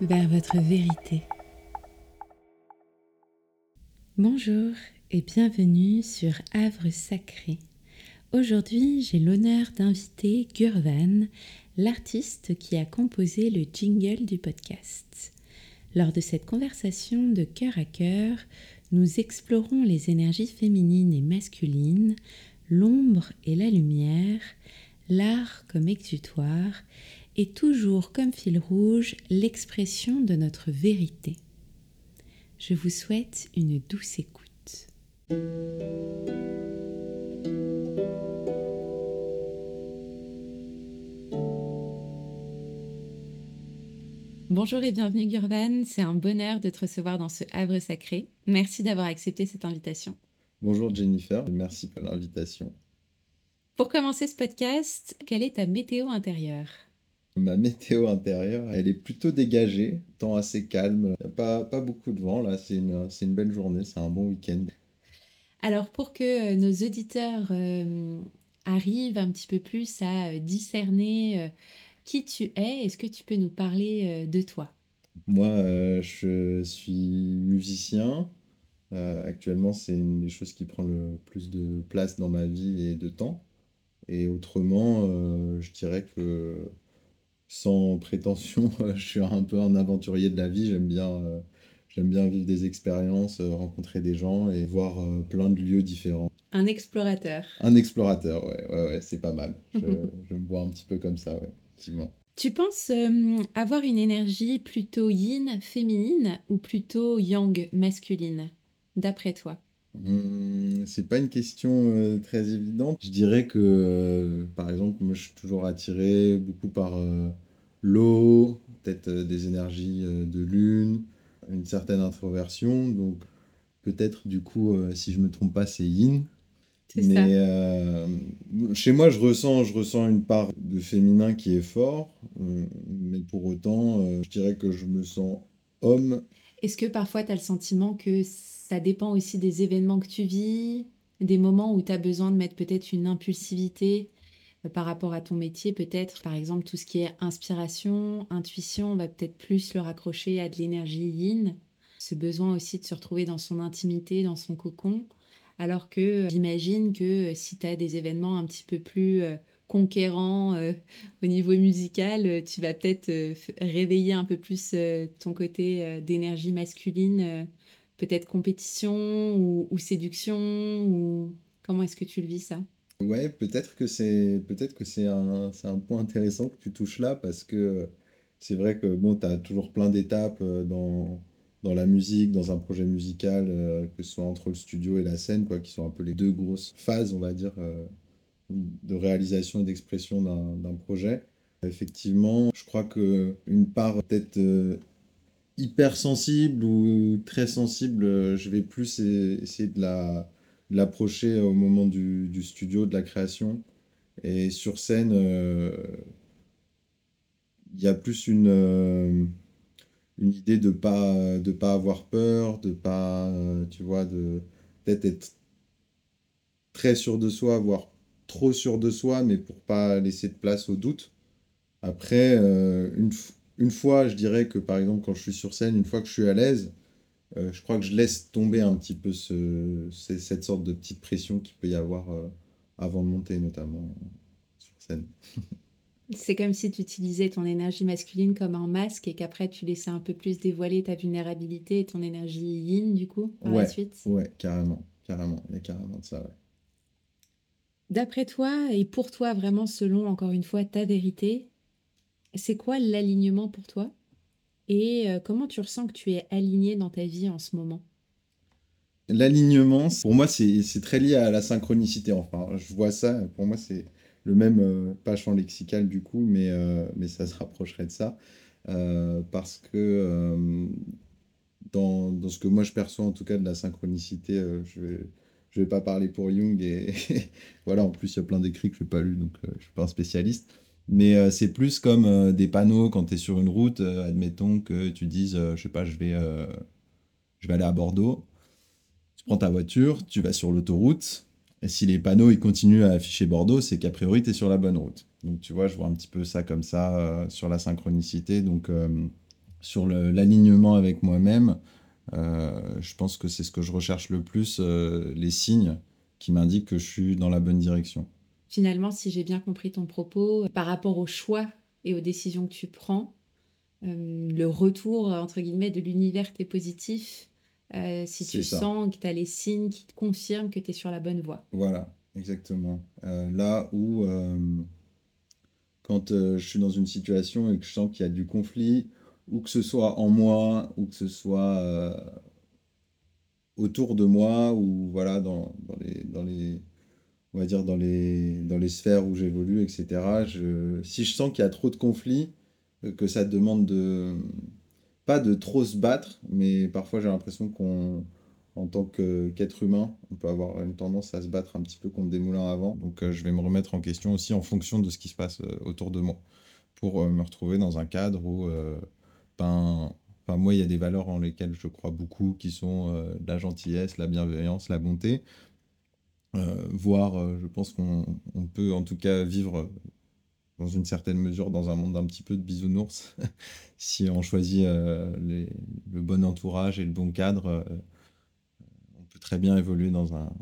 Vers votre vérité. Bonjour et bienvenue sur Havre Sacré. Aujourd'hui, j'ai l'honneur d'inviter Gurvan, l'artiste qui a composé le jingle du podcast. Lors de cette conversation de cœur à cœur, nous explorons les énergies féminines et masculines, l'ombre et la lumière, l'art comme exutoire et toujours comme fil rouge l'expression de notre vérité. Je vous souhaite une douce écoute. Bonjour et bienvenue Gurvan, c'est un bonheur de te recevoir dans ce havre sacré. Merci d'avoir accepté cette invitation. Bonjour Jennifer, merci pour l'invitation. Pour commencer ce podcast, quelle est ta météo intérieure? Ma météo intérieure, elle est plutôt dégagée, temps assez calme, pas, pas beaucoup de vent là, c'est une, une belle journée, c'est un bon week-end. Alors pour que euh, nos auditeurs euh, arrivent un petit peu plus à euh, discerner qui tu es, est-ce que tu peux nous parler de toi? Moi, je suis musicien. actuellement, c'est une des choses qui prend le plus de place dans ma vie et de temps. Et autrement, je dirais que sans prétention, je suis un peu un aventurier de la vie. J'aime bien, euh, j'aime bien vivre des expériences, euh, rencontrer des gens et voir euh, plein de lieux différents. Un explorateur. Un explorateur, ouais, ouais, ouais c'est pas mal. Je, je, me vois un petit peu comme ça, ouais, effectivement. Tu penses avoir une énergie plutôt yin, féminine, ou plutôt yang, masculine, d'après toi? Hum, c'est pas une question euh, très évidente. Je dirais que, euh, par exemple, moi je suis toujours attiré beaucoup par euh, l'eau, peut-être des énergies de lune, une certaine introversion. Donc peut-être du coup, si je me trompe pas, c'est yin. Mais chez moi, je ressens, je ressens une part de féminin qui est fort, mais pour autant, je dirais que je me sens homme. Est-ce que parfois tu as le sentiment que ça dépend aussi des événements que tu vis, des moments où tu as besoin de mettre peut-être une impulsivité? euh, par rapport à ton métier, peut-être par exemple tout ce qui est inspiration, intuition, on va peut-être plus le raccrocher à de l'énergie yin, ce besoin aussi de se retrouver dans son intimité, dans son cocon, alors que euh, j'imagine que euh, si tu as des événements un petit peu plus conquérants au niveau musical, tu vas peut-être réveiller un peu plus ton côté d'énergie masculine peut-être compétition ou, séduction ou comment est-ce que tu le vis ça? Ouais, peut-être que c'est peut-être que c'est un, un point intéressant que tu touches là parce que c'est vrai que bon, tu as toujours plein d'étapes euh, dans, dans la musique, dans un projet musical, euh, que ce soit entre le studio et la scène, quoi, qui sont un peu les deux grosses phases, on va dire, euh, de réalisation et d'expression d'un projet. Effectivement, je crois que une part peut-être hypersensible ou très sensible, euh, je vais plus essayer de la l'approcher au moment du, studio, de la création. Et sur scène, euh, il y a plus une, euh, une idée de pas de pas avoir peur, de pas, tu vois, de peut-être être très sûr de soi, voire trop sûr de soi, mais pour pas laisser de place au doute. Après, une, une fois, je dirais que par exemple, quand je suis sur scène, une fois que je suis à l'aise, euh, je crois que je laisse tomber un petit peu ce, cette sorte de petite pression qu'il peut y avoir euh, avant de monter, notamment sur scène. C'est comme si tu utilisais ton énergie masculine comme un masque et qu'après tu laissais un peu plus dévoiler ta vulnérabilité et ton énergie yin, du coup, par la suite. Ouais, carrément, carrément. Il y a carrément de ça, ouais. D'après toi et pour toi, vraiment selon encore une fois ta vérité, c'est quoi l'alignement pour toi? Et euh, comment tu ressens que tu es aligné dans ta vie en ce moment? L'alignement, pour moi, c'est très lié à la synchronicité. Enfin, je vois ça, pour moi, c'est le même, euh, pas champ lexical du coup, mais, euh, mais ça se rapprocherait de ça. parce que dans, dans, ce que moi je perçois en tout cas de la synchronicité, je vais, je vais pas parler pour Jung et voilà, en plus il y a plein d'écrits que je n'ai pas lus, donc je ne suis pas un spécialiste. Mais euh, c'est plus comme euh, des panneaux quand tu es sur une route. Euh, admettons que tu dises, je sais pas, je vais, je vais aller à Bordeaux. Tu prends ta voiture, tu vas sur l'autoroute. Et si les panneaux ils continuent à afficher Bordeaux, c'est qu'a priori tu es sur la bonne route. Donc, tu vois, je vois un petit peu ça comme ça sur la synchronicité. Donc, sur l'alignement avec moi-même, je pense que c'est ce que je recherche le plus, les signes qui m'indiquent que je suis dans la bonne direction. Finalement, si j'ai bien compris ton propos, par rapport aux choix et aux décisions que tu prends, euh, le retour, entre guillemets, de l'univers t'est positif euh, si tu ça. sens que tu as les signes qui te confirment que tu es sur la bonne voie. Voilà, exactement. Euh, là où, euh, quand euh, je suis dans une situation et que je sens qu'il y a du conflit, ou que ce soit en moi, ou que ce soit euh, autour de moi, ou voilà, dans, dans les, dans les, on va dire dans les, dans les sphères où j'évolue, etc. Si je sens qu'il y a trop de conflits, euh, que ça demande de, pas de trop se battre, mais parfois j'ai l'impression qu'on, en tant qu'être humain, on peut avoir une tendance à se battre un petit peu contre des moulins à vent. Donc euh, je vais me remettre en question aussi en fonction de ce qui se passe euh, autour de moi, pour me retrouver dans un cadre où, ben, moi, il y a des valeurs en lesquelles je crois beaucoup, qui sont la gentillesse, la bienveillance, la bonté. Euh, voire, euh, je pense qu'on on peut en tout cas vivre dans une certaine mesure dans un monde un petit peu de bisounours, si on choisit euh, les- le bon entourage et le bon cadre, euh, on peut très bien évoluer dans un, Un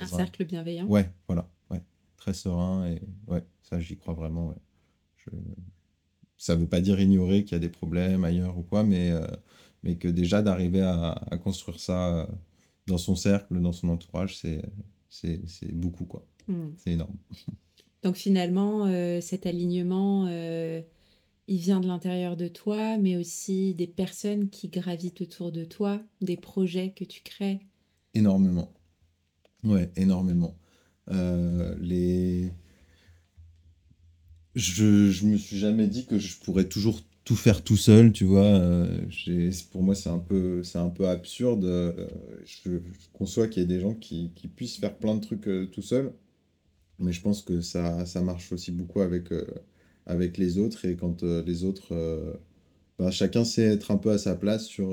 dans un- cercle bienveillant. Ouais, voilà, ouais, très serein et ouais, ça j'y crois vraiment. Ouais. Je... Ça veut pas dire ignorer qu'il y a des problèmes ailleurs ou quoi, mais, euh, mais que déjà d'arriver à, à construire ça dans son cercle, dans son entourage, c'est c'est beaucoup quoi, Hmm. c'est énorme. Donc finalement, euh, cet alignement, euh, il vient de l'intérieur de toi, mais aussi des personnes qui gravitent autour de toi, des projets que tu crées. Énormément. Ouais, énormément. Euh, les... Je, je me suis jamais dit que je pourrais toujours tout faire tout seul, tu vois. euh, pour moi, c'est un peu, c'est un peu absurde. euh, je, conçois qu'il y ait des gens qui, puissent faire plein de trucs euh, tout seul, mais je pense que ça, ça marche aussi beaucoup avec, euh, avec les autres. Et quand les autres, ben, chacun sait être un peu à sa place sur,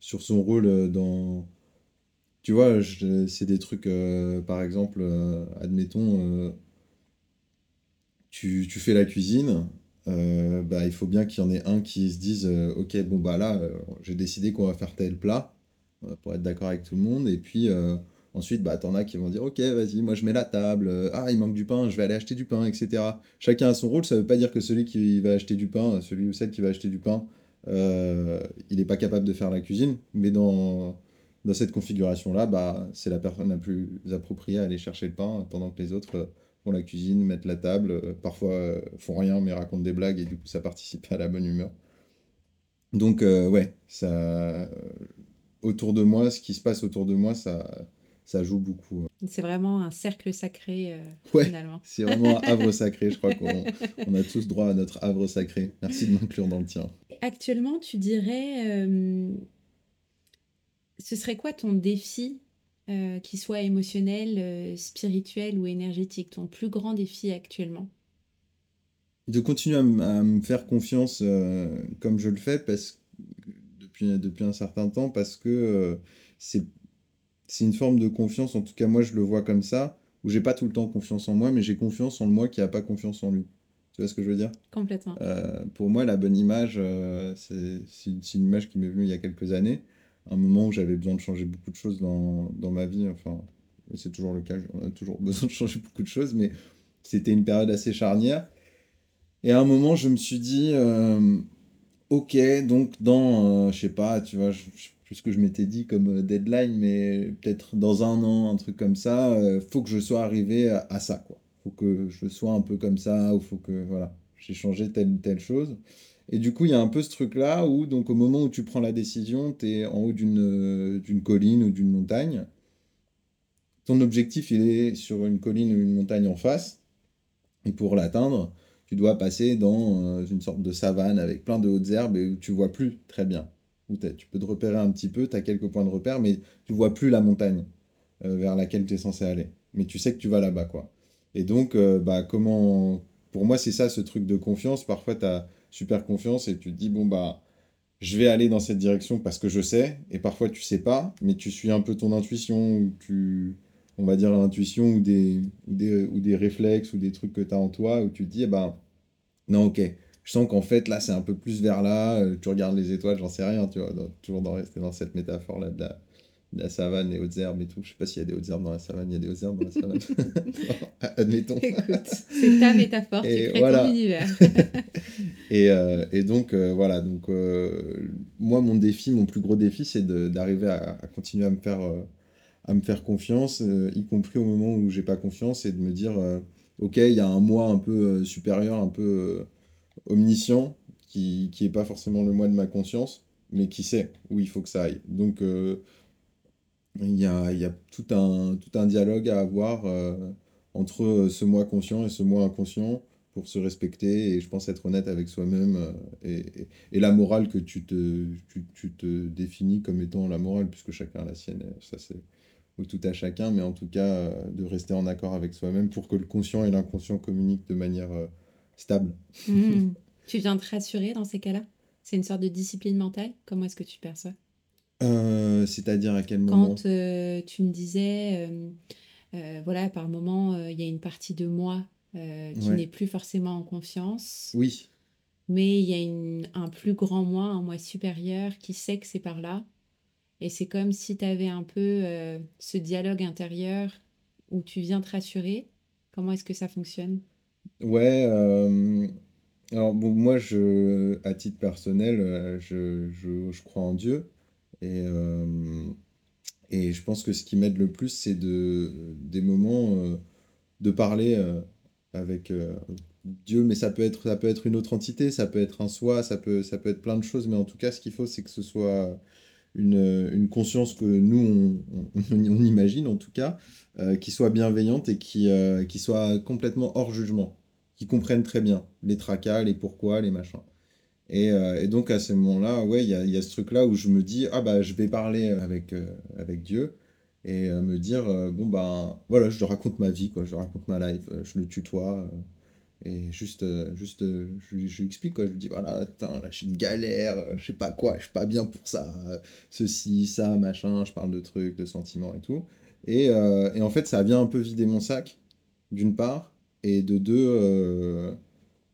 sur son rôle dans, tu vois, c'est des trucs, par exemple, admettons, tu, tu fais la cuisine, euh, bah, il faut bien qu'il y en ait un qui se dise, euh, ok, bon, bah là, euh, j'ai décidé qu'on va faire tel plat, pour être d'accord avec tout le monde, et puis ensuite, bah, t'en as qui vont dire, ok, vas-y, moi je mets la table, ah, il manque du pain, je vais aller acheter du pain, etc. Chacun a son rôle, ça veut pas dire que celui qui va acheter du pain, celui ou celle qui va acheter du pain, il n'est pas capable de faire la cuisine, mais dans dans cette configuration-là, bah, c'est la personne la plus appropriée à aller chercher le pain, pendant que les autres font la cuisine, mettent la table, euh, parfois euh, font rien, mais racontent des blagues, et du coup, ça participe à la bonne humeur. Donc, euh, ouais, ça, autour de moi, ce qui se passe autour de moi, ça, ça joue beaucoup. C'est vraiment un cercle sacré, euh, Ouais, finalement. c'est vraiment un havre sacré, je crois qu'on on a tous droit à notre havre sacré. Merci de m'inclure dans le tien. Actuellement, tu dirais, euh, ce serait quoi ton défi, euh, qu'il soit émotionnel, euh, spirituel ou énergétique, ton plus grand défi actuellement? De continuer à, me faire confiance euh, comme je le fais parce, depuis, depuis un certain temps, parce que euh, c'est c'est une forme de confiance, en tout cas moi je le vois comme ça, où j'ai pas tout le temps confiance en moi, mais j'ai confiance en le moi qui a pas confiance en lui. Tu vois ce que je veux dire? Complètement. Euh, pour moi, la bonne image, c'est une image qui m'est venue il y a quelques années, un moment où j'avais besoin de changer beaucoup de choses dans, dans ma vie, enfin, c'est toujours le cas, on a toujours besoin de changer beaucoup de choses, mais c'était une période assez charnière. Et à un moment, je me suis dit, euh, ok, donc dans, euh, je sais pas, tu vois, je, je plus ce que je m'étais dit comme euh, deadline, mais peut-être dans un an, un truc comme ça, euh, faut que je sois arrivé à, à ça, quoi. Faut que je sois un peu comme ça, ou faut que, voilà, j'ai changé telle ou telle chose. Et du coup, il y a un peu ce truc-là où, donc, au moment où tu prends la décision, tu es en haut d'une euh, d'une colline ou d'une montagne. Ton objectif, il est sur une colline ou une montagne en face. Et pour l'atteindre, tu dois passer dans euh, une sorte de savane avec plein de hautes herbes et où tu vois plus très bien. Où tu peux te repérer un petit peu, tu as quelques points de repère, mais tu vois plus la montagne euh, vers laquelle tu es censé aller. Mais tu sais que tu vas là-bas, quoi. Et donc, bah, comment... Pour moi, c'est ça, ce truc de confiance. Parfois, tu as super confiance et tu te dis, bon, bah, je vais aller dans cette direction parce que je sais. Et parfois, tu sais pas, mais tu suis un peu ton intuition ou tu on va dire, l'intuition ou des, ou des, ou des réflexes ou des trucs que tu as en toi où tu te dis, eh ben, non, ok, je sens qu'en fait, là, c'est un peu plus vers là, euh, tu regardes les étoiles, j'en sais rien, tu vois, toujours dans, rester dans cette métaphore-là de la, la savane, les hautes herbes et tout. Je sais pas s'il y a des hautes herbes dans la savane, il y a des hautes herbes dans la savane. Admettons. Écoute, c'est ta métaphore, tu crées voilà. ton univers. et, euh, et, donc, euh, voilà, donc, euh, moi, mon défi, mon plus gros défi, c'est d'arriver à, à, continuer à me faire, à me faire confiance, y compris au moment où j'ai pas confiance, et de me dire, ok, il y a un moi un peu supérieur, un peu omniscient, qui n'est pas forcément le moi de ma conscience, mais qui sait où il faut que ça aille. Donc, il y a, il y a tout, un, tout un dialogue à avoir euh, entre ce moi conscient et ce moi inconscient pour se respecter et je pense être honnête avec soi-même euh, et, et, la morale que tu te, tu, tu, te définis comme étant la morale puisque chacun a la sienne, ça c'est tout à chacun, mais en tout cas euh, de rester en accord avec soi-même pour que le conscient et l'inconscient communiquent de manière stable. Mmh. Tu viens te rassurer dans ces cas-là? C'est une sorte de discipline mentale? Comment est-ce que tu perçois? Euh, c'est-à-dire à quel moment Quand euh, tu me disais, euh, voilà, par moment, il y a une partie de moi qui n'est plus forcément en confiance. Oui. Mais il y a une, un plus grand moi, un moi supérieur qui sait que c'est par là. Et c'est comme si tu avais un peu ce dialogue intérieur où tu viens te rassurer. Comment est-ce que ça fonctionne? Ouais. Alors, bon, moi, je, à titre personnel, je, je, je crois en Dieu. Et, euh, et je pense que ce qui m'aide le plus, c'est de, des moments euh, de parler euh, avec Dieu, mais ça peut, être, une autre entité, ça peut être un soi, ça peut, être plein de choses, mais en tout cas, ce qu'il faut, c'est que ce soit une, une, conscience que nous, on, on, imagine en tout cas, qui soit bienveillante et qui, qui soit complètement hors jugement, qui comprenne très bien les tracas, les pourquoi, les machins. Et, euh, et, donc à ce moment-là, ouais, il y a, ce truc-là où je me dis, ah bah je vais parler avec, euh, avec Dieu et euh, me dire, bon bah voilà, je te raconte ma vie, quoi, je raconte ma life, je le tutoie. et juste, juste je, lui explique, quoi, je lui dis, voilà, attends, là, je suis une galère, je sais pas quoi, je suis pas bien pour ça, ceci, ça, machin, je parle de trucs, de sentiments et tout. Et en fait, ça vient un peu vider mon sac, d'une part, et de deux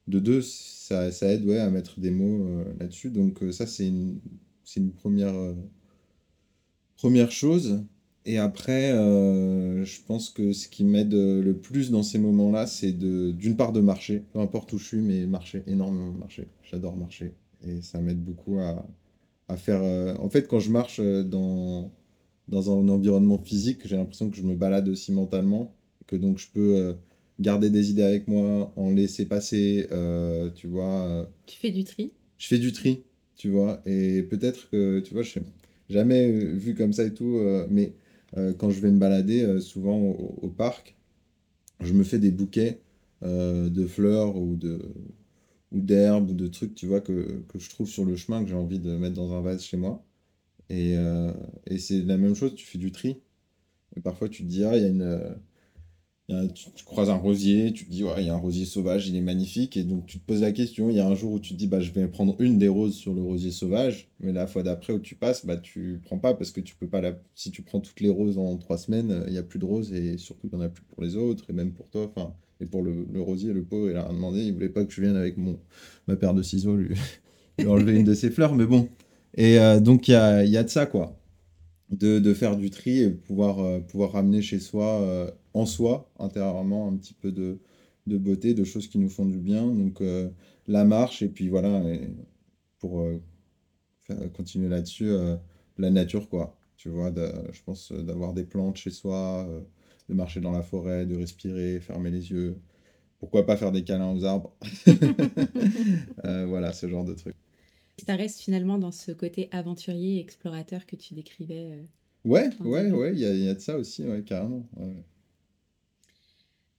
de deux, ça, ça aide ouais, à mettre des mots euh, là-dessus. Donc euh, ça, c'est une, une première, euh, première chose. Et après, je pense que ce qui m'aide le plus dans ces moments-là, c'est d'une part de marcher, peu importe où je suis, mais marcher, énormément marcher. J'adore marcher. Et ça m'aide beaucoup à, à faire... En fait, quand je marche dans, dans un environnement physique, j'ai l'impression que je me balade aussi mentalement, que donc je peux garder des idées avec moi, en laisser passer, euh, tu vois. Euh. Tu fais du tri Je fais du tri, tu vois. Et peut-être que, tu vois, je n'ai jamais vu comme ça et tout, euh, mais quand je vais me balader, souvent au, parc, je me fais des bouquets de fleurs ou de ou d'herbes ou de trucs, tu vois, que, que, je trouve sur le chemin, que j'ai envie de mettre dans un vase chez moi. Et, et c'est la même chose, tu fais du tri. Et parfois, tu te dis, ah, il y a une tu, croises un rosier, tu te dis, il y a un rosier sauvage, il est magnifique. Et donc, tu te poses la question. Il y a un jour où tu te dis, bah, je vais prendre une des roses sur le rosier sauvage. Mais la fois d'après où tu passes, bah, tu prends pas parce que tu peux pas la... Si tu prends toutes les roses en trois semaines, il n'y a plus de roses et surtout, il n'y en a plus pour les autres et même pour toi. Enfin, et pour le, rosier, le pauvre, il a demandé. Il voulait pas que je vienne avec mon, ma paire de ciseaux lui, lui enlever une de ses fleurs. Mais bon. Et euh, donc, il y a de ça, quoi. De, de, faire du tri et pouvoir, euh, pouvoir ramener chez soi euh, en soi, intérieurement, un petit peu de, de, beauté, de choses qui nous font du bien. Donc euh, la marche, et puis voilà, pour continuer là-dessus, la nature, quoi. Tu vois, je pense d'avoir des plantes chez soi, de marcher dans la forêt, de respirer, fermer les yeux. Pourquoi pas faire des câlins aux arbres? Voilà, ce genre de truc. Ça reste finalement dans ce côté aventurier, explorateur que tu décrivais. Ouais, ouais, ouais, il y, y, a de ça aussi, ouais, carrément. Ouais.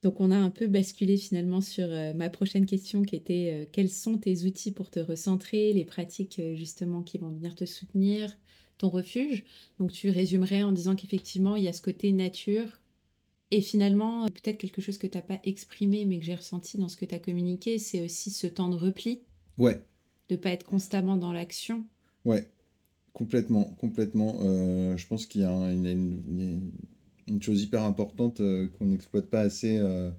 Donc on a un peu basculé finalement sur euh, ma prochaine question qui était euh, quels sont tes outils pour te recentrer, les pratiques euh, justement qui vont venir te soutenir, ton refuge? Donc tu résumerais en disant qu'effectivement il y a ce côté nature et finalement peut-être quelque chose que tu n'as pas exprimé mais que j'ai ressenti dans ce que tu as communiqué, c'est aussi ce temps de repli. Ouais. De pas être constamment dans l'action. Ouais, complètement, complètement. je pense qu'il y a, une, chose hyper importante euh, qu'on n'exploite pas assez euh,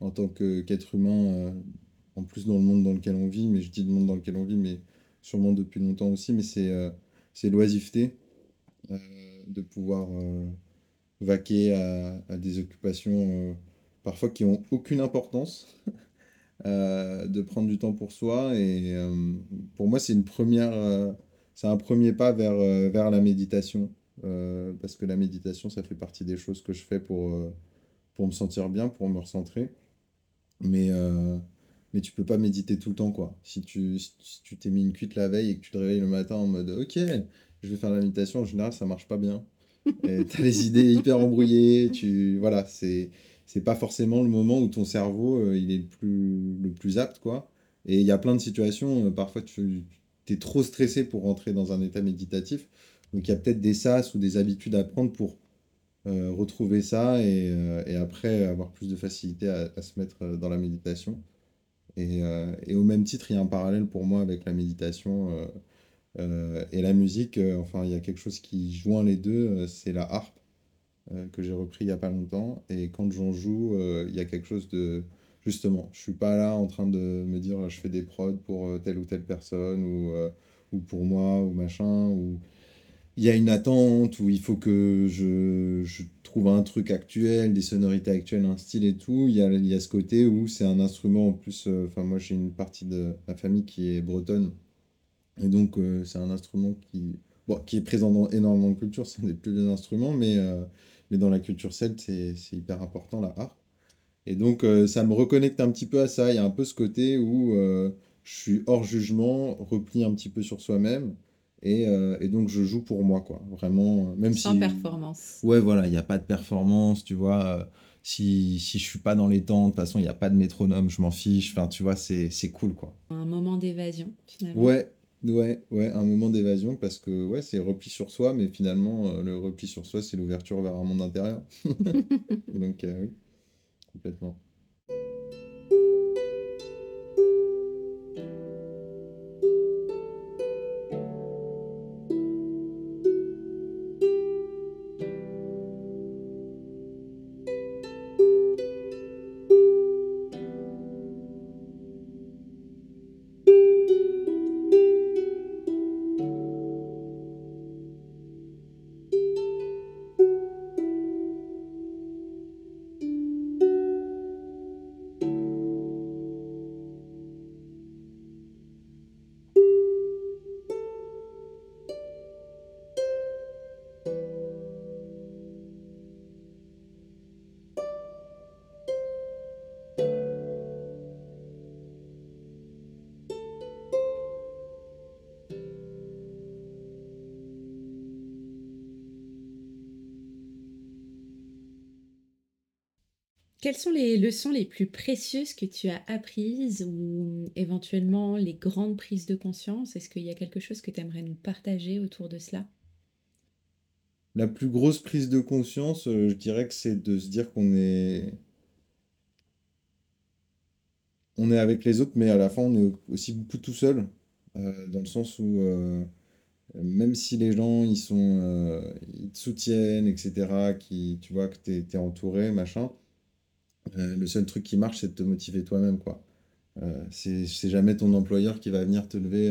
en tant qu'être humain, euh, en plus dans le monde dans lequel on vit, mais je dis le monde dans lequel on vit, mais sûrement depuis longtemps aussi, mais c'est euh, l'oisiveté, euh, de pouvoir euh, vaquer à, des occupations euh, parfois qui ont aucune importance, euh, de prendre du temps pour soi. Et euh, pour moi, c'est une première, euh, c'est un premier pas vers, vers la méditation. Parce que la méditation, ça fait partie des choses que je fais pour, pour me sentir bien, pour me recentrer. Mais, mais tu peux pas méditer tout le temps, quoi. Si tu, si tu t'es mis une cuite la veille et que tu te réveilles le matin en mode OK, je vais faire la méditation, en général, ça marche pas bien. Et t'as les idées hyper embrouillées, tu, voilà, c'est, c'est pas forcément le moment où ton cerveau, euh, il est le plus, apte, quoi. Et il y a plein de situations, euh, parfois tu es trop stressé pour rentrer dans un état méditatif. Donc il y a peut-être des sas ou des habitudes à prendre pour euh, retrouver ça et, et après avoir plus de facilité à, à se mettre dans la méditation. Et, et au même titre, il y a un parallèle pour moi avec la méditation et la musique. enfin, il y a quelque chose qui joint les deux, c'est la harpe que j'ai repris il y a pas longtemps. Et quand j'en joue, euh, il y a quelque chose de... Justement, je suis pas là en train de me dire je fais des prods pour euh, telle ou telle personne ou, euh, ou pour moi ou machin. Ou il y a une attente où il faut que je, je trouve un truc actuel, des sonorités actuelles, un style et tout. Il y a, il y a ce côté où c'est un instrument en plus. euh, Enfin, moi j'ai une partie de ma famille qui est bretonne. Et donc euh, c'est un instrument qui, bon, qui est présent dans énormément de cultures. C'est un des plus vieux instruments, mais, euh, mais dans la culture celte, c'est c'est hyper important la harpe. Et donc euh, ça me reconnecte un petit peu à ça. Il y a un peu ce côté où euh, je suis hors jugement, repli un petit peu sur soi-même. Et, euh, et donc je joue pour moi, quoi. Vraiment, même Sans si... performance. Ouais, voilà, il n'y a pas de performance, tu vois. si, si je suis pas dans les temps, de toute façon, il n'y a pas de métronome, je m'en fiche. Enfin, tu vois, c'est, c'est cool, quoi. Un moment d'évasion, finalement. Ouais, ouais, ouais, un moment d'évasion parce que, ouais, c'est repli sur soi, mais finalement, euh, le repli sur soi, c'est l'ouverture vers un monde intérieur. Donc, euh, oui, complètement. Quelles sont les leçons les plus précieuses que tu as apprises ou éventuellement les grandes prises de conscience? Est-ce qu'il y a quelque chose que tu aimerais nous partager autour de cela? La plus grosse prise de conscience, euh, je dirais que c'est de se dire qu'on est, on est avec les autres, mais à la fin, on est aussi beaucoup tout seul, euh, dans le sens où euh, même si les gens, ils sont, ils te soutiennent, etc., qui, tu vois que t'es, t'es entouré, machin, euh, le seul truc qui marche, c'est de te motiver toi-même, quoi. Euh, c'est jamais ton employeur qui va venir te lever,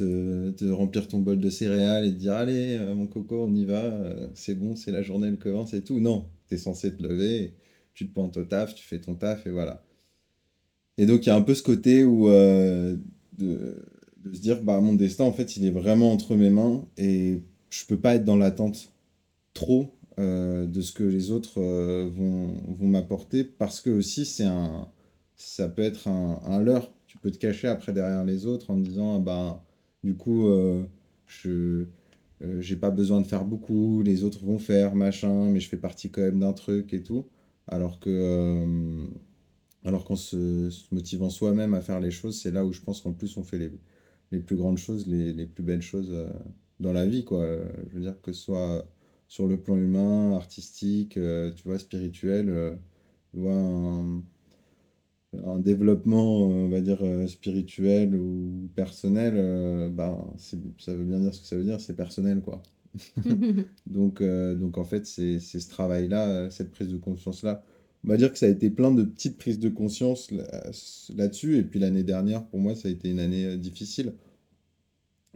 euh, te, remplir ton bol de céréales et te dire, allez, mon coco, on y va, c'est bon, c'est la journée, elle commence et tout. Non, t'es censé te lever, tu te pointes au taf, tu fais ton taf et voilà. Et donc, il y a un peu ce côté où, de, de se dire, bah, mon destin, en fait, il est vraiment entre mes mains et je peux pas être dans l'attente trop euh, de ce que les autres euh, vont, vont m'apporter parce que aussi, c'est un, ça peut être un, un leurre. Tu peux te cacher après derrière les autres en disant, ah, bah, du coup, euh, je, j'ai pas besoin de faire beaucoup, les autres vont faire, machin, mais je fais partie quand même d'un truc et tout. Alors que, alors qu'en se, motivant soi-même à faire les choses, c'est là où je pense qu'en plus on fait les, les plus grandes choses, les, les plus belles choses dans la vie, quoi. Je veux dire que ce soit sur le plan humain, artistique, euh, tu vois, spirituel, euh, tu vois, un, un développement, euh, on va dire, euh, spirituel ou personnel, euh, c'est- ça veut bien dire ce que ça veut dire, c'est personnel, quoi. Donc, euh, donc en fait, c'est c'est ce travail-là, euh, cette prise de conscience-là. On va dire que ça a été plein de petites prises de conscience là- là-dessus. Et puis l'année dernière, pour moi, ça a été une année euh, difficile.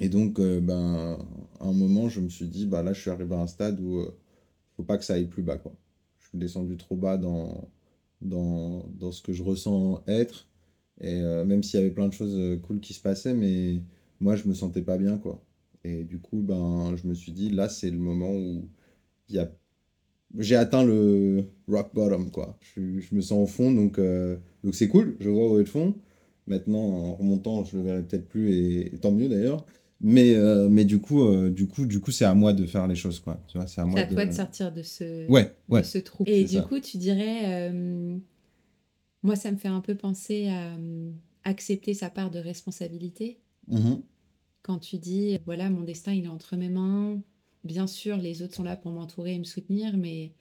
Et donc, euh, ben, à un moment, je me suis dit, bah là, je suis arrivé à un stade où euh, faut pas que ça aille plus bas, quoi. Je suis descendu trop bas dans, dans, dans ce que je ressens être. Et euh, même s'il y avait plein de choses cool qui se passaient, mais moi, je me sentais pas bien, quoi. Et du coup, ben, je me suis dit, là, c'est le moment où y a... j'ai atteint le rock bottom, quoi. Je, je me sens au fond, donc donc c'est cool, je vois où est le fond. Maintenant, en remontant, je le verrai peut-être plus, et tant mieux d'ailleurs. Mais, euh, mais du coup, euh, du coup, du coup, c'est à moi de faire les choses, quoi. Tu vois, c'est à C'est moi à de... toi de sortir de ce, Ouais, de ouais, ce trou. Et du ça. coup, tu dirais, euh, moi, ça me fait un peu penser à euh, accepter sa part de responsabilité. Mhm. Quand tu dis, voilà, mon destin, il est entre mes mains. Bien sûr, les autres sont là pour m'entourer et me soutenir, mais il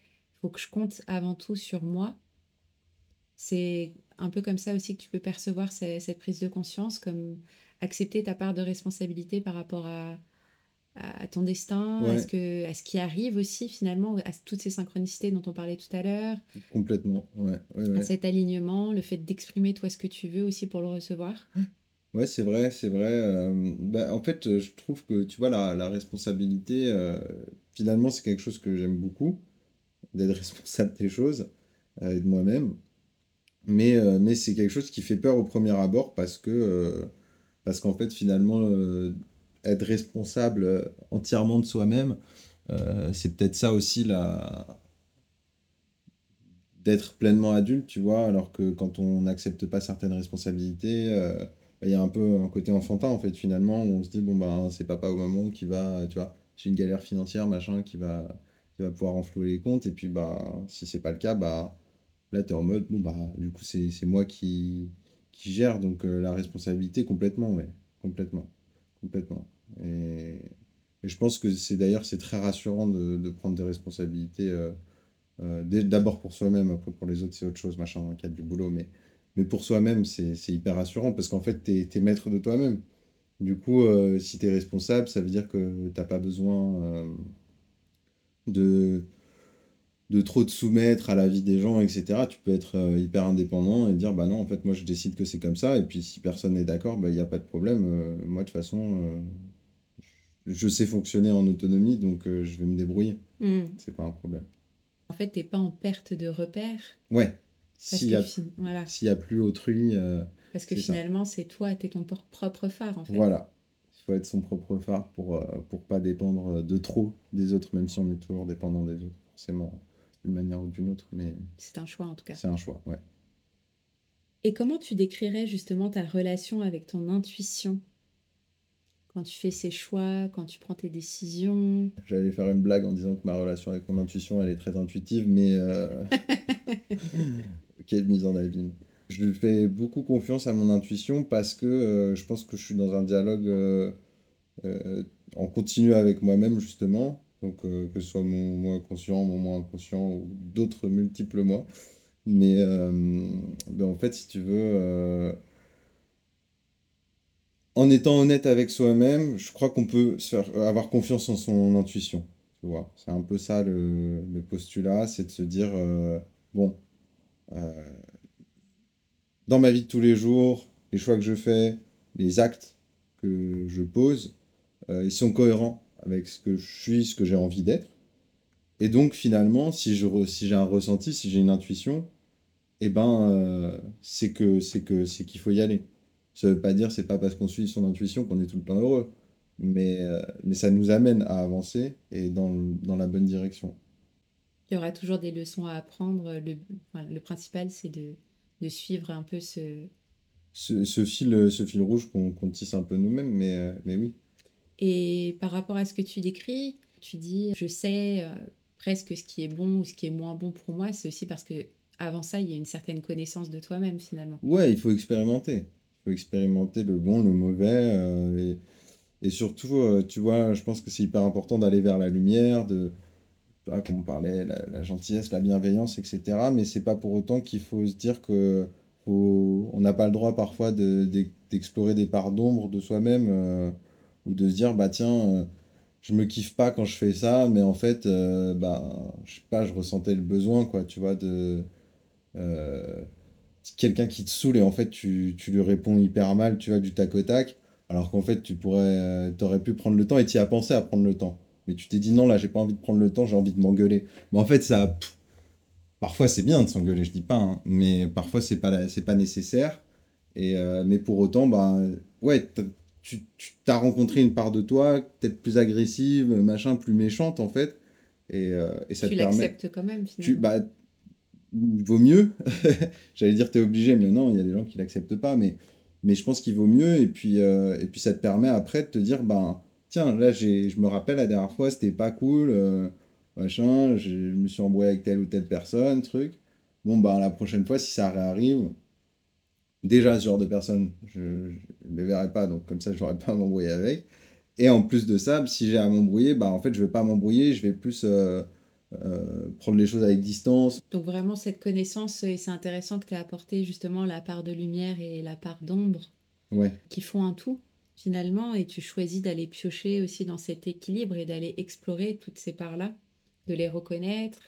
faut que je compte avant tout sur moi. C'est un peu comme ça aussi que tu peux percevoir ce- cette prise de conscience, comme accepter ta part de responsabilité par rapport à, à ton destin, à ce que, à ce qui arrive aussi finalement, à toutes ces synchronicités dont on parlait tout à l'heure, complètement. Ouais, ouais, à cet alignement, le fait d'exprimer toi ce que tu veux aussi pour le recevoir? Ouais, c'est vrai, c'est vrai. euh, bah, en fait, je trouve que, tu vois, la, la responsabilité, euh, finalement, c'est quelque chose que j'aime beaucoup, d'être responsable des choses, euh, et de moi-même. Mais, mais c'est quelque chose qui fait peur au premier abord parce que, parce qu'en fait, finalement, euh, être responsable euh, entièrement de soi-même, euh, c'est peut-être ça aussi, la... d'être pleinement adulte, tu vois, alors que quand on n'accepte pas certaines responsabilités, bah, il y a un peu un côté enfantin, en fait, finalement, où on se dit, bon, ben, c'est papa au moment qui va, tu vois, j'ai une galère financière, machin, qui va, qui va pouvoir renflouer les comptes, et puis, bah, si c'est pas le cas, bah, là, tu es en mode, bon, bah, du coup, c'est moi qui, gère, donc euh, la responsabilité, complètement, complètement, complètement. Et, je pense que c'est d'ailleurs, c'est très rassurant de, prendre des responsabilités. euh, euh, D'abord pour soi-même, après pour les autres, c'est autre chose, machin, dans le cadre du boulot. Mais, mais pour soi-même, c'est hyper rassurant parce qu'en fait, tu es, maître de toi-même. Du coup, si tu es responsable, ça veut dire que t'as pas besoin de, de trop te soumettre à la vie des gens, etc. Tu peux être euh, hyper indépendant et dire, bah non, en fait, moi, je décide que c'est comme ça. Et puis, si personne n'est d'accord, bah, il n'y a pas de problème. Euh, moi, de toute façon, euh, je sais fonctionner en autonomie, donc je vais me débrouiller. Hmm. C'est pas un problème. En fait, t'es pas en perte de repère Ouais. S'il y que, a voilà, n'y a plus autrui, parce que finalement, c'est toi, t'es ton por- propre phare en fait. Voilà. Il faut être son propre phare pour pour pas dépendre de trop des autres, même si on est toujours dépendant des autres, forcément, d'une manière ou d'une autre, mais C'est un choix en tout cas. c'est un choix, ouais. Et comment tu décrirais justement ta relation avec ton intuition? Quand tu fais ces choix, quand tu prends tes décisions? J'allais faire une blague en disant que ma relation avec mon intuition, elle est très intuitive, mais euh, quelle mise en abîme. Je fais beaucoup confiance à mon intuition parce que euh, je pense que je suis dans un dialogue euh, euh, en continu avec moi-même, justement. Donc, euh, que ce soit mon moi inconscient, mon moi inconscient ou d'autres multiples moi. Mais euh, ben, en fait, si tu veux, euh, en étant honnête avec soi-même, je crois qu'on peut avoir confiance en son intuition. Tu vois, c'est un peu ça le, le postulat, c'est de se dire, bon, dans ma vie de tous les jours, les choix que je fais, les actes que je pose, ils sont cohérents avec ce que je suis, ce que j'ai envie d'être. Et donc finalement, si re- si j'ai un ressenti, si j'ai une intuition, eh ben euh, c'est que c'est que c'est qu'il faut y aller. Ça veut pas dire c'est pas parce qu'on suit son intuition qu'on est tout le temps heureux, mais euh, mais ça nous amène à avancer et dans dans la bonne direction. Il y aura toujours des leçons à apprendre. Le, enfin, le principal, c'est de, de suivre un peu ce... Ce, ce fil ce fil rouge qu'on qu'on tisse un peu nous-mêmes, mais euh, mais oui. Et par rapport à ce que tu décris, tu dis, je sais euh, presque ce qui est bon ou ce qui est moins bon pour moi. C'est aussi parce que avant ça, il y a une certaine connaissance de toi-même finalement. Ouais, il faut expérimenter. Il faut expérimenter le bon, le mauvais. euh, et, surtout, euh, tu vois, je pense que c'est hyper important d'aller vers la lumière, de, vois, comme on parlait, la, gentillesse, la bienveillance, etc. Mais c'est pas pour autant qu'il faut se dire que faut- on n'a pas le droit parfois de- d'e- d'explorer des parts d'ombre de soi-même ou de se dire, bah tiens, euh, je me kiffe pas quand je fais ça, mais en fait, euh, bah, je sais pas, je ressentais le besoin, quoi, tu vois, de euh, quelqu'un qui te saoule et en fait, tu, tu lui réponds hyper mal, tu vois, du tac au tac, alors qu'en fait, tu pourrais, euh, t'aurais pu prendre le temps et tu y as pensé à prendre le temps. Mais tu t'es dit non, là, j'ai pas envie de prendre le temps, j'ai envie de m'engueuler. Mais en fait, ça, parfois c'est bien de s'engueuler, je dis pas, hein, mais parfois c'est pas, la- pas nécessaire. Et, mais pour autant, bah, ouais, tu, tu t'as rencontré une part de toi, peut-être plus agressive, machin, plus méchante en fait. Et, euh, et ça Tu te permet. l'acceptes quand même, Tu, finalement. bah, vaut mieux. J'allais dire t'es obligé, mais non, il y a des gens qui l'acceptent pas. Mais, mais je pense qu'il vaut mieux. Et puis, euh, et puis ça te permet après de te dire, ben, tiens, là, j'ai, je me rappelle la dernière fois, c'était pas cool, euh, machin, je me suis embrouillé avec telle ou telle personne, truc. Bon, ben, la prochaine fois, si ça réarrive, déjà, ce genre de personne, je ne les verrai pas, donc comme ça, je n'aurai pas à m'embrouiller avec. Et en plus de ça, si j'ai à m'embrouiller, bah, en fait, je vais pas m'embrouiller, je vais plus euh, euh, prendre les choses avec distance. Donc vraiment cette connaissance, et c'est intéressant que tu aies apporté justement la part de lumière et la part d'ombre Ouais, qui font un tout finalement, et tu choisis d'aller piocher aussi dans cet équilibre et d'aller explorer toutes ces parts-là, de les reconnaître,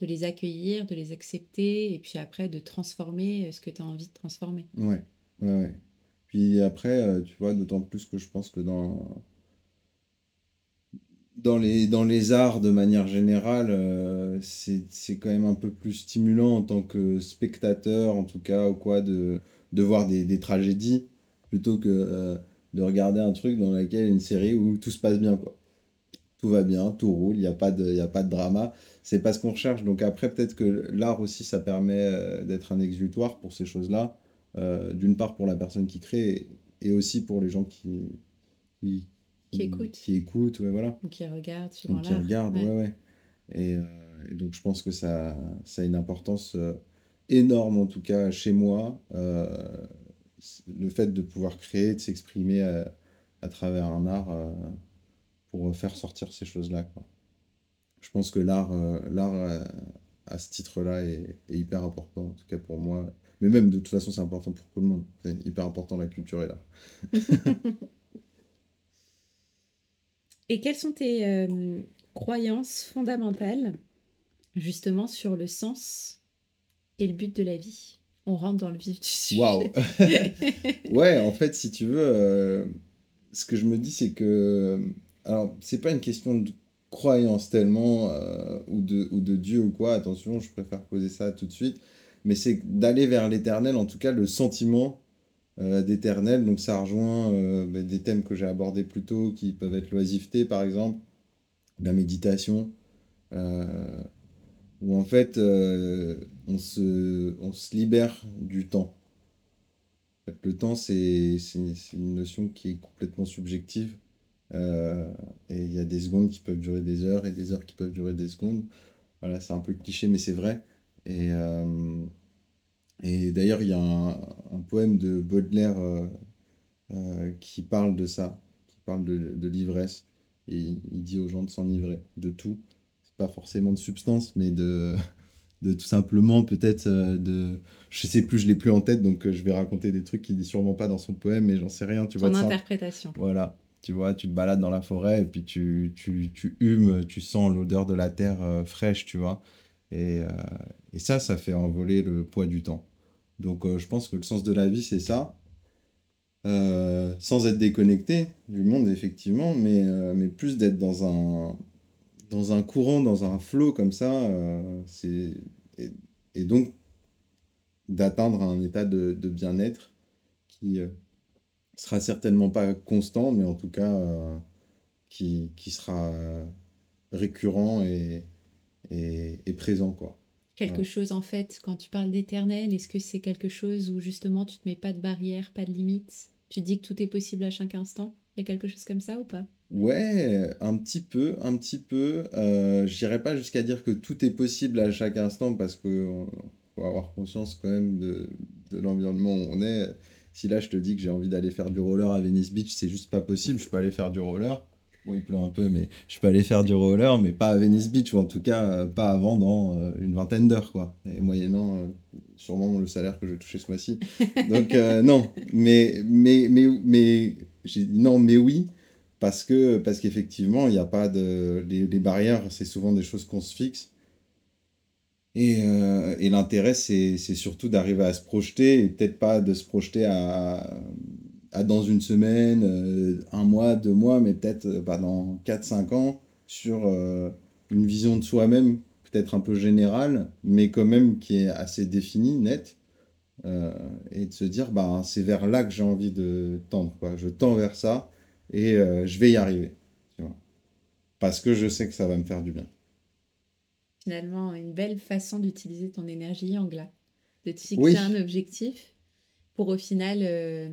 de les accueillir, de les accepter, et puis après de transformer euh, ce que tu as envie de transformer. ouais, ouais, ouais. Puis après, euh, tu vois, d'autant plus que je pense que dans, dans les, dans les arts, de manière générale, euh, c'est, quand même un peu plus stimulant en tant que spectateur, en tout cas, ou quoi, de, de voir des, des tragédies, plutôt que de regarder un truc dans lequel une série où tout se passe bien, quoi. Tout va bien, tout roule, il n'y a pas de, a pas de drama. C'est pas ce qu'on recherche. Donc après, peut-être que l'art aussi, ça permet euh, d'être un exutoire pour ces choses-là. Euh, d'une part pour la personne qui crée et aussi pour les gens qui, qui, Qui qui, écoutent. qui écoutent, ouais, voilà. Ou qui regardent suivant Donc qui regardent, Ouais. ouais, ouais. Et, euh, et donc je pense que ça, ça a une importance euh, énorme, en tout cas chez moi. Le fait de pouvoir créer, de s'exprimer à, à travers un art pour faire sortir ces choses-là, quoi. Je pense que l'art, euh, l'art euh, à ce titre-là est, est hyper important, en tout cas pour moi. Mais même de toute façon, c'est important pour tout le monde. C'est hyper important la culture et l'art. Et quelles sont tes euh, croyances fondamentales justement sur le sens et le but de la vie? On rentre dans le vif du sujet. Waouh! Ouais, en fait, si tu veux, euh, ce que je me dis, c'est que. Alors, c'est pas une question de croyance tellement, euh, ou de, ou de Dieu ou quoi, attention, je préfère poser ça tout de suite, mais c'est d'aller vers l'éternel, en tout cas, le sentiment euh, d'éternel. Donc, ça rejoint euh, bah, des thèmes que j'ai abordés plus tôt, qui peuvent être l'oisiveté, par exemple, la méditation, où en fait, on se, on se libère du temps. Le temps, c'est une notion qui est complètement subjective. Euh, et il y a des secondes qui peuvent durer des heures et des heures qui peuvent durer des secondes. Voilà, c'est un peu cliché, mais c'est vrai. Et, euh, et d'ailleurs, il y a un, un poème de Baudelaire euh, qui parle de ça, qui parle de, de l'ivresse. Et il, dit aux gens de s'enivrer de tout. C'est pas forcément de substance, mais de, de tout simplement peut-être de... Je sais plus, je l'ai plus en tête, donc je vais raconter des trucs qu'il dit sûrement pas dans son poème, mais j'en sais rien, tu vois. Ça. interprétation. Voilà, tu vois, tu te balades dans la forêt et puis tu, tu, tu humes, tu sens l'odeur de la terre euh, fraîche, tu vois. Et, euh, et ça, ça fait envoler le poids du temps. Donc euh, je pense que le sens de la vie, c'est ça. Sans être déconnecté du monde, effectivement, mais, mais plus d'être dans un, dans un courant, dans un flot comme ça. c'est, et, et donc d'atteindre un état de, de bien-être qui, sera certainement pas constant, mais en tout cas euh, qui, qui sera euh, récurrent et, et, et présent, quoi. Quelque Ouais. chose en fait, quand tu parles d'éternel, est-ce que c'est quelque chose où justement tu te mets pas de barrière, pas de limite? Tu dis que tout est possible à chaque instant? Il y a quelque chose comme ça ou pas? Ouais, un petit peu, un petit peu. Euh, j'irai pas jusqu'à dire que tout est possible à chaque instant parce que euh, faut avoir conscience quand même de, de l'environnement où on est. Si là je te dis que j'ai envie d'aller faire du roller à Venice Beach, c'est juste pas possible. Je peux aller faire du roller. Bon, il pleut un peu, mais je peux aller faire du roller, mais pas à Venice Beach, ou en tout cas euh, pas avant dans euh, une vingtaine d'heures, quoi. Et moyennant euh, sûrement le salaire que je vais toucher ce mois-ci. Donc euh, non, mais, mais, mais, mais j'ai dit non, mais oui, Parce que, parce qu'effectivement, il n'y a pas de. Les, les barrières, c'est souvent des choses qu'on se fixe. Et, euh, et l'intérêt, c'est, surtout d'arriver à se projeter, et peut-être pas de se projeter à, à dans une semaine, euh, un mois, deux mois, mais peut-être euh, bah, dans 4-5 ans, sur une vision de soi-même, peut-être un peu générale, mais quand même qui est assez définie, nette, et de se dire, bah, c'est vers là que j'ai envie de tendre, quoi. Je tends vers ça, et je vais y arriver. Parce que je sais que ça va me faire du bien. Finalement, une belle façon d'utiliser ton énergie yang là, de te fixer Oui, un objectif pour au final euh,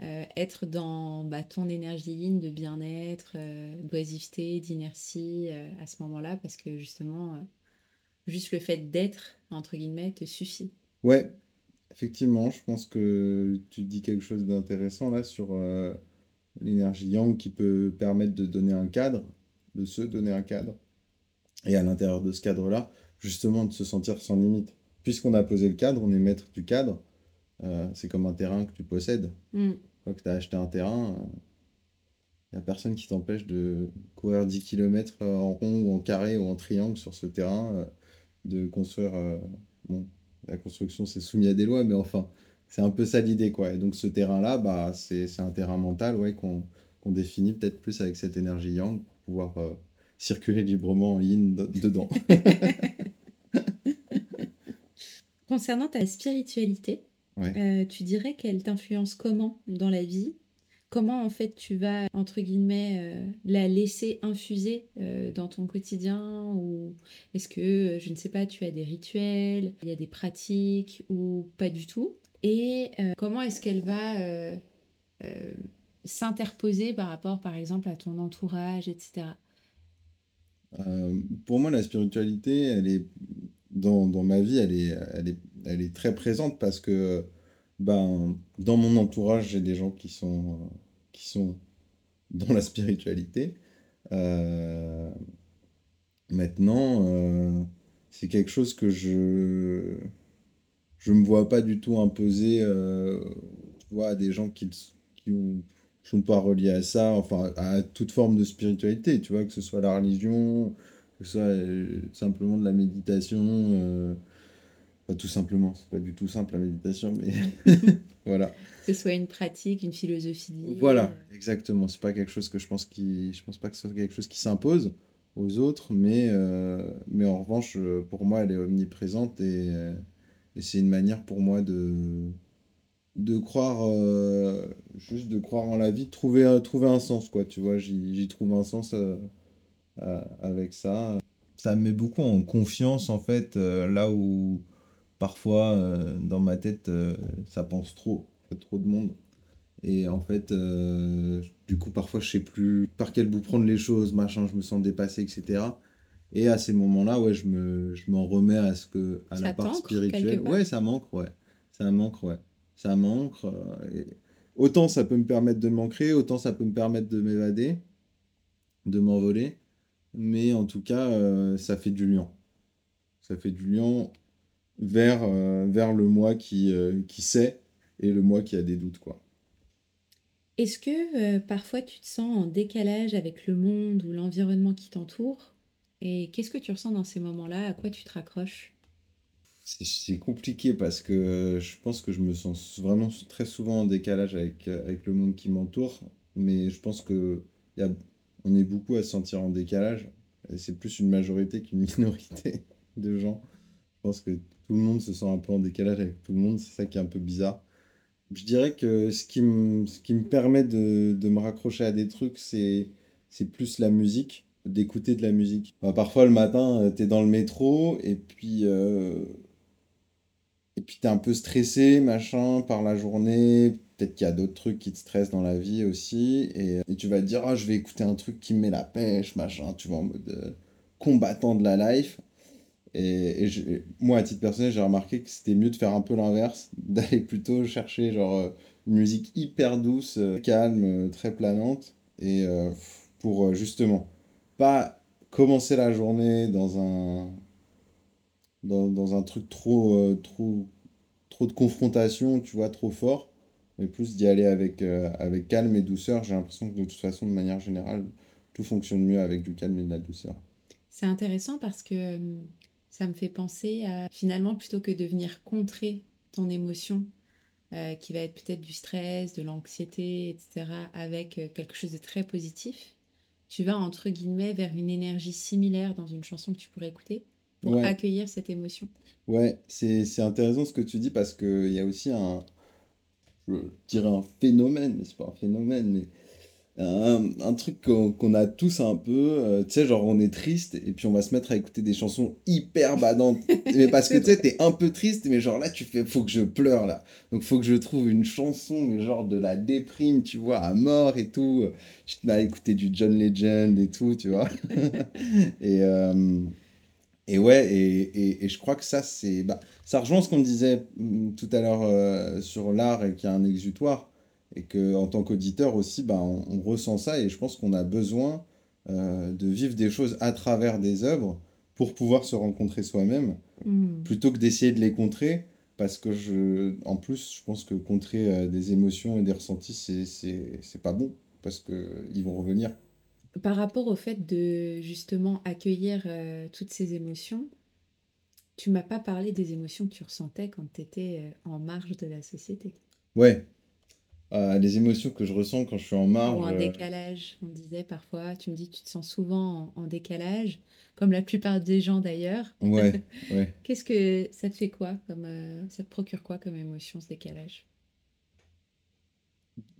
euh, être dans bah, ton énergie yin de bien-être, euh, d'oisiveté, d'inertie à ce moment-là, parce que justement, juste le fait d'être, entre guillemets, te suffit. ouais, effectivement, je pense que tu dis quelque chose d'intéressant là sur l'énergie yang qui peut permettre de donner un cadre, de se donner un cadre. Et à l'intérieur de ce cadre-là, justement, de se sentir sans limite. Puisqu'on a posé le cadre, on est maître du cadre. euh, c'est comme un terrain que tu possèdes. Mm. Que tu as acheté un terrain, il n'y a personne qui t'empêche de courir 10 km en rond ou en carré ou en triangle sur ce terrain, euh, de construire. euh, bon, la construction, c'est soumis à des lois, mais enfin, c'est un peu ça l'idée, quoi. Et donc, ce terrain-là, bah, c'est, un terrain mental, ouais, qu'on qu'on définit peut-être plus avec cette énergie yang pour pouvoir euh, circuler librement en yin de- dedans. Concernant ta spiritualité, Ouais. euh, tu dirais qu'elle t'influence comment dans la vie? Comment en fait tu vas, entre guillemets, euh, la laisser infuser euh, dans ton quotidien? Ou est-ce que, je ne sais pas, tu as des rituels, il y a des pratiques ou pas du tout? Et comment est-ce qu'elle va s'interposer par rapport, par exemple, à ton entourage, etc. Euh, pour moi, la spiritualité, elle est dans, dans ma vie, elle est, elle est, elle est très présente parce que ben, dans mon entourage, j'ai des gens qui sont, qui sont dans la spiritualité. Euh, maintenant, euh, c'est quelque chose que je je me vois pas du tout imposer à des gens qui ont- sont pas reliés à ça, enfin à toute forme de spiritualité, tu vois, que ce soit la religion, que ce soit euh, simplement de la méditation, euh, pas tout simplement, c'est pas du tout simple la méditation, mais voilà. Que ce soit une pratique, une philosophie. Voilà, exactement. C'est pas quelque chose que je pense qui, je pense pas que ce soit quelque chose qui s'impose aux autres, mais, euh, mais en revanche, euh, pour moi, elle est omniprésente et, euh, et c'est une manière pour moi de, de croire, euh, juste de croire en la vie, de trouver, un- trouver un sens, quoi. Tu vois, j'y, trouve un sens euh, euh, avec ça. Ça me met beaucoup en confiance, en fait, euh, là où parfois, euh, dans ma tête, euh, ça pense trop, trop de monde. Et en fait, euh, du coup, parfois, je sais plus par quel bout prendre les choses, machin, je me sens dépassé, etc. Et à ces moments-là, ouais, je me, je m'en remets à ce que, à la part spirituelle. Ouais, ça manque, ouais. Ça manque, ouais. Ça manque. euh, autant ça peut me permettre de m'ancrer, autant ça peut me permettre de m'évader, de m'envoler. Mais en tout cas, euh, ça fait du lien. Ça fait du lien vers, euh, vers le moi qui, qui sait et le moi qui a des doutes, quoi. Est-ce que parfois tu te sens en décalage avec le monde ou l'environnement qui t'entoure? Et qu'est-ce que tu ressens dans ces moments-là? À quoi tu te raccroches? C'est compliqué parce que je pense que je me sens vraiment très souvent en décalage avec, euh, avec le monde qui m'entoure, mais je pense que est beaucoup à se sentir en décalage, et c'est plus une majorité qu'une minorité de gens. Je pense que tout le monde se sent un peu en décalage avec tout le monde, c'est ça qui est un peu bizarre. Je dirais que ce qui me, ce qui me permet de, de me raccrocher à des trucs, c'est, c'est plus la musique, d'écouter de la musique. Bah, parfois le matin, tu es dans le métro et puis, euh, et puis t'es un peu stressé, machin, par la journée. Peut-être qu'il y a d'autres trucs qui te stressent dans la vie aussi. Et, et tu vas te dire, ah, je vais écouter un truc qui me met la pêche, machin, tu vois, en mode euh, combattant de la life. Et, moi, à titre personnel, j'ai remarqué que c'était mieux de faire un peu l'inverse, d'aller plutôt chercher genre euh, une musique hyper douce, euh, calme, euh, très planante, et euh, pour euh, justement pas commencer la journée dans un, dans, dans un truc trop, euh, trop, trop de confrontation, tu vois, trop fort, mais plus d'y aller avec, euh, avec calme et douceur. J'ai l'impression que de toute façon, de manière générale, tout fonctionne mieux avec du calme et de la douceur. C'est intéressant parce que euh, ça me fait penser à finalement, plutôt que de venir contrer ton émotion, qui va être peut-être du stress, de l'anxiété, etc., avec quelque chose de très positif, tu vas entre guillemets vers une énergie similaire dans une chanson que tu pourrais écouter pour Ouais, accueillir cette émotion. ouais, c'est, c'est intéressant ce que tu dis parce qu'il y a aussi un, je dirais un phénomène, mais c'est pas un phénomène, mais Un, un truc qu'on qu'on a tous un peu, euh, tu sais, genre on est triste et puis on va se mettre à écouter des chansons hyper badantes. Mais parce que tu sais, t'es un peu triste, mais genre là, tu fais, faut que je pleure là. Donc faut que je trouve une chanson, mais genre de la déprime, tu vois, à mort et tout. Je te mets à écouter du John Legend et tout, tu vois. Et, euh, et ouais, et, et, et je crois que ça, c'est, bah, ça rejoint ce qu'on disait hum, tout à l'heure euh, sur l'art et qu'il y a un exutoire. Et que en tant qu'auditeur aussi, bah, on, on ressent ça et je pense qu'on a besoin euh, de vivre des choses à travers des œuvres pour pouvoir se rencontrer soi-même, Hmm. plutôt que d'essayer de les contrer. Parce que je, en plus, je pense que contrer euh, des émotions et des ressentis, c'est, pas bon. Parce que ils vont revenir. Par rapport au fait de justement accueillir euh, toutes ces émotions, tu m'as pas parlé des émotions que tu ressentais quand tu étais en marge de la société. Ouais, euh, les émotions que je ressens quand je suis en Ou marge. un euh, décalage, on disait parfois, tu me dis que tu te sens souvent en, en décalage, comme la plupart des gens d'ailleurs. ouais, ouais. Qu'est-ce que ça te fait quoi comme euh, ça te procure quoi comme émotion ce décalage?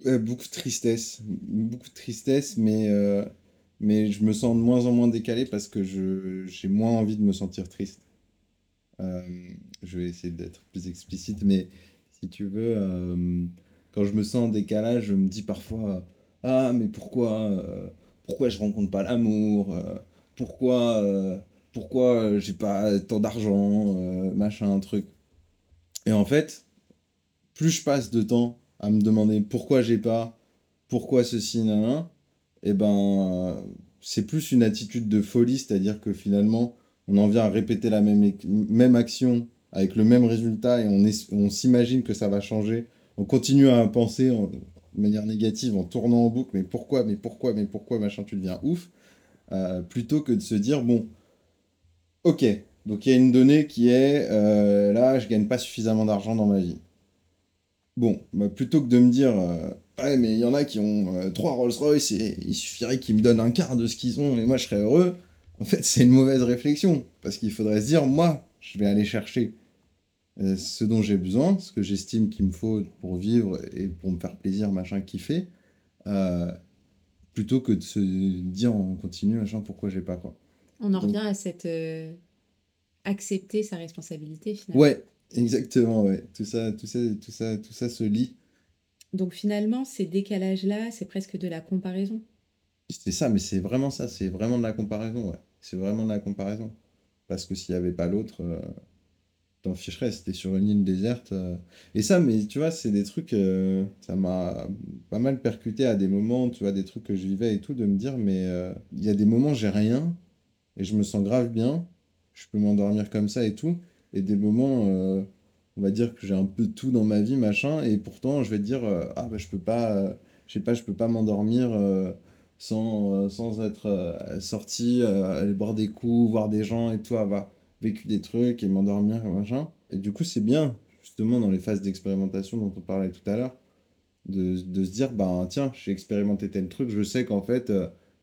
Euh, beaucoup de tristesse, beaucoup de tristesse, mais, euh, mais je me sens de moins en moins décalé parce que j'ai moins envie de me sentir triste. Euh, je vais essayer d'être plus explicite, mais si tu veux, euh, quand je me sens en décalage, je me dis parfois, ah, mais pourquoi, euh, pourquoi je rencontre pas l'amour, euh, pourquoi, pourquoi j'ai pas tant d'argent, machin, truc. Et en fait, plus je passe de temps à me demander pourquoi j'ai pas, pourquoi ceci, nan, et ben, c'est plus une attitude de folie, c'est-à-dire que finalement, on en vient à répéter la même, même action avec le même résultat et on, on s'imagine que ça va changer. On continue à penser en- de manière négative en tournant en boucle, mais pourquoi, mais pourquoi, mais pourquoi, machin, tu deviens ouf, euh, plutôt que de se dire, bon, ok, donc il y a une donnée qui est, euh, là, je gagne pas suffisamment d'argent dans ma vie. Bon, bah, plutôt que de me dire, euh, ouais, mais il y en a qui ont euh, trois Rolls-Royce et il suffirait qu'ils me donnent un quart de ce qu'ils ont et moi je serais heureux, en fait, c'est une mauvaise réflexion. Parce qu'il faudrait se dire, moi, je vais aller chercher euh, ce dont j'ai besoin, ce que j'estime qu'il me faut pour vivre et pour me faire plaisir, machin, kiffer, euh, plutôt que de se dire en continu, machin, pourquoi j'ai pas quoi. On en Donc, revient à cette euh, accepter sa responsabilité finalement. ouais, exactement, ouais. Tout ça, tout ça, tout ça, tout ça se lie. Donc finalement, ces décalages-là, c'est presque de la comparaison. C'est ça, mais c'est vraiment ça, c'est vraiment de la comparaison, ouais. C'est vraiment de la comparaison. Parce que s'il n'y avait pas l'autre, euh, t'en ficherais, c'était sur une île déserte. euh. Et ça, mais tu vois, c'est des trucs, euh, ça m'a pas mal percuté à des moments, tu vois, des trucs que je vivais et tout, de me dire, mais il y a des moments, j'ai rien, et je me sens grave bien, je peux m'endormir comme ça et tout, et des moments, on va dire que j'ai un peu tout dans ma vie, machin, et pourtant, je vais te dire, euh, ah, bah, je peux pas, euh, je sais pas, je peux pas m'endormir. euh, sans, sans être sorti, aller boire des coups, voir des gens et tout, avoir vécu des trucs et m'endormir, machin. Et du coup, c'est bien, justement, dans les phases d'expérimentation dont on parlait tout à l'heure, de, de se dire, bah tiens, j'ai expérimenté tel truc, je sais qu'en fait,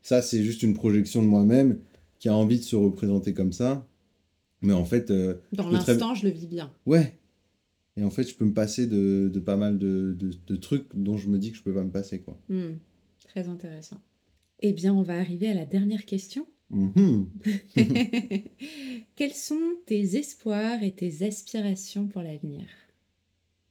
ça, c'est juste une projection de moi-même qui a envie de se représenter comme ça. Mais en fait, Dans très... l'instant, je le vis bien. Ouais. Et en fait, je peux me passer de, de pas mal de, de, de trucs dont je me dis que je peux pas me passer, quoi. Hmm, Très intéressant. Eh bien, on va arriver à la dernière question. Mhm. Quels sont tes espoirs et tes aspirations pour l'avenir?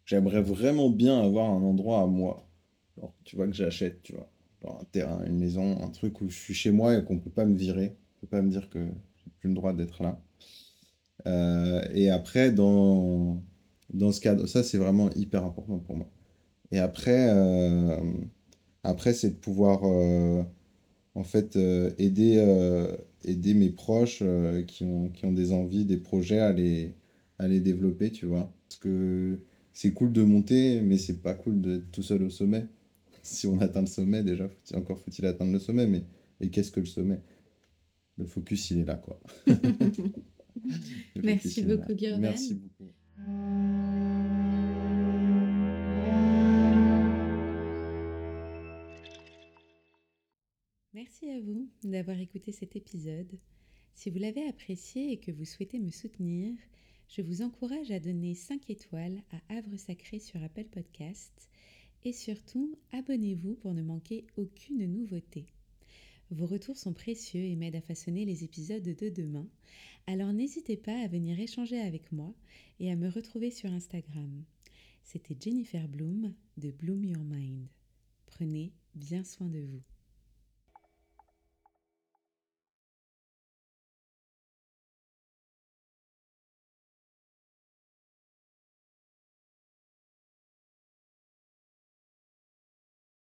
J'aimerais vraiment bien avoir un endroit à moi. Genre, tu vois, que j'achète, tu vois. Genre un terrain, une maison, un truc où je suis chez moi et qu'on peut pas me virer. On peut pas me dire que j'ai plus le droit d'être là. Euh, et après, dans, dans ce cadre, ça c'est vraiment hyper important pour moi. Et après, euh, après c'est de pouvoir euh, en fait euh, aider, aider mes proches qui ont, qui ont des envies, des projets à les, à les développer, tu vois. Parce que c'est cool de monter, mais c'est pas cool d'être tout seul au sommet. Si on atteint le sommet, déjà, faut encore faut-il atteindre le sommet, mais et qu'est-ce que le sommet? Le focus, il est là, quoi. Merci beaucoup, Gurvan. Merci beaucoup. Vous d'avoir écouté cet épisode. Si vous l'avez apprécié et que vous souhaitez me soutenir, je vous encourage à donner 5 étoiles à Havre Sacré sur Apple Podcast et surtout abonnez-vous pour ne manquer aucune nouveauté. Vos retours sont précieux et m'aident à façonner les épisodes de demain, alors n'hésitez pas à venir échanger avec moi et à me retrouver sur Instagram. C'était Jennifer Bloom de Bloom Your Mind. Prenez bien soin de vous.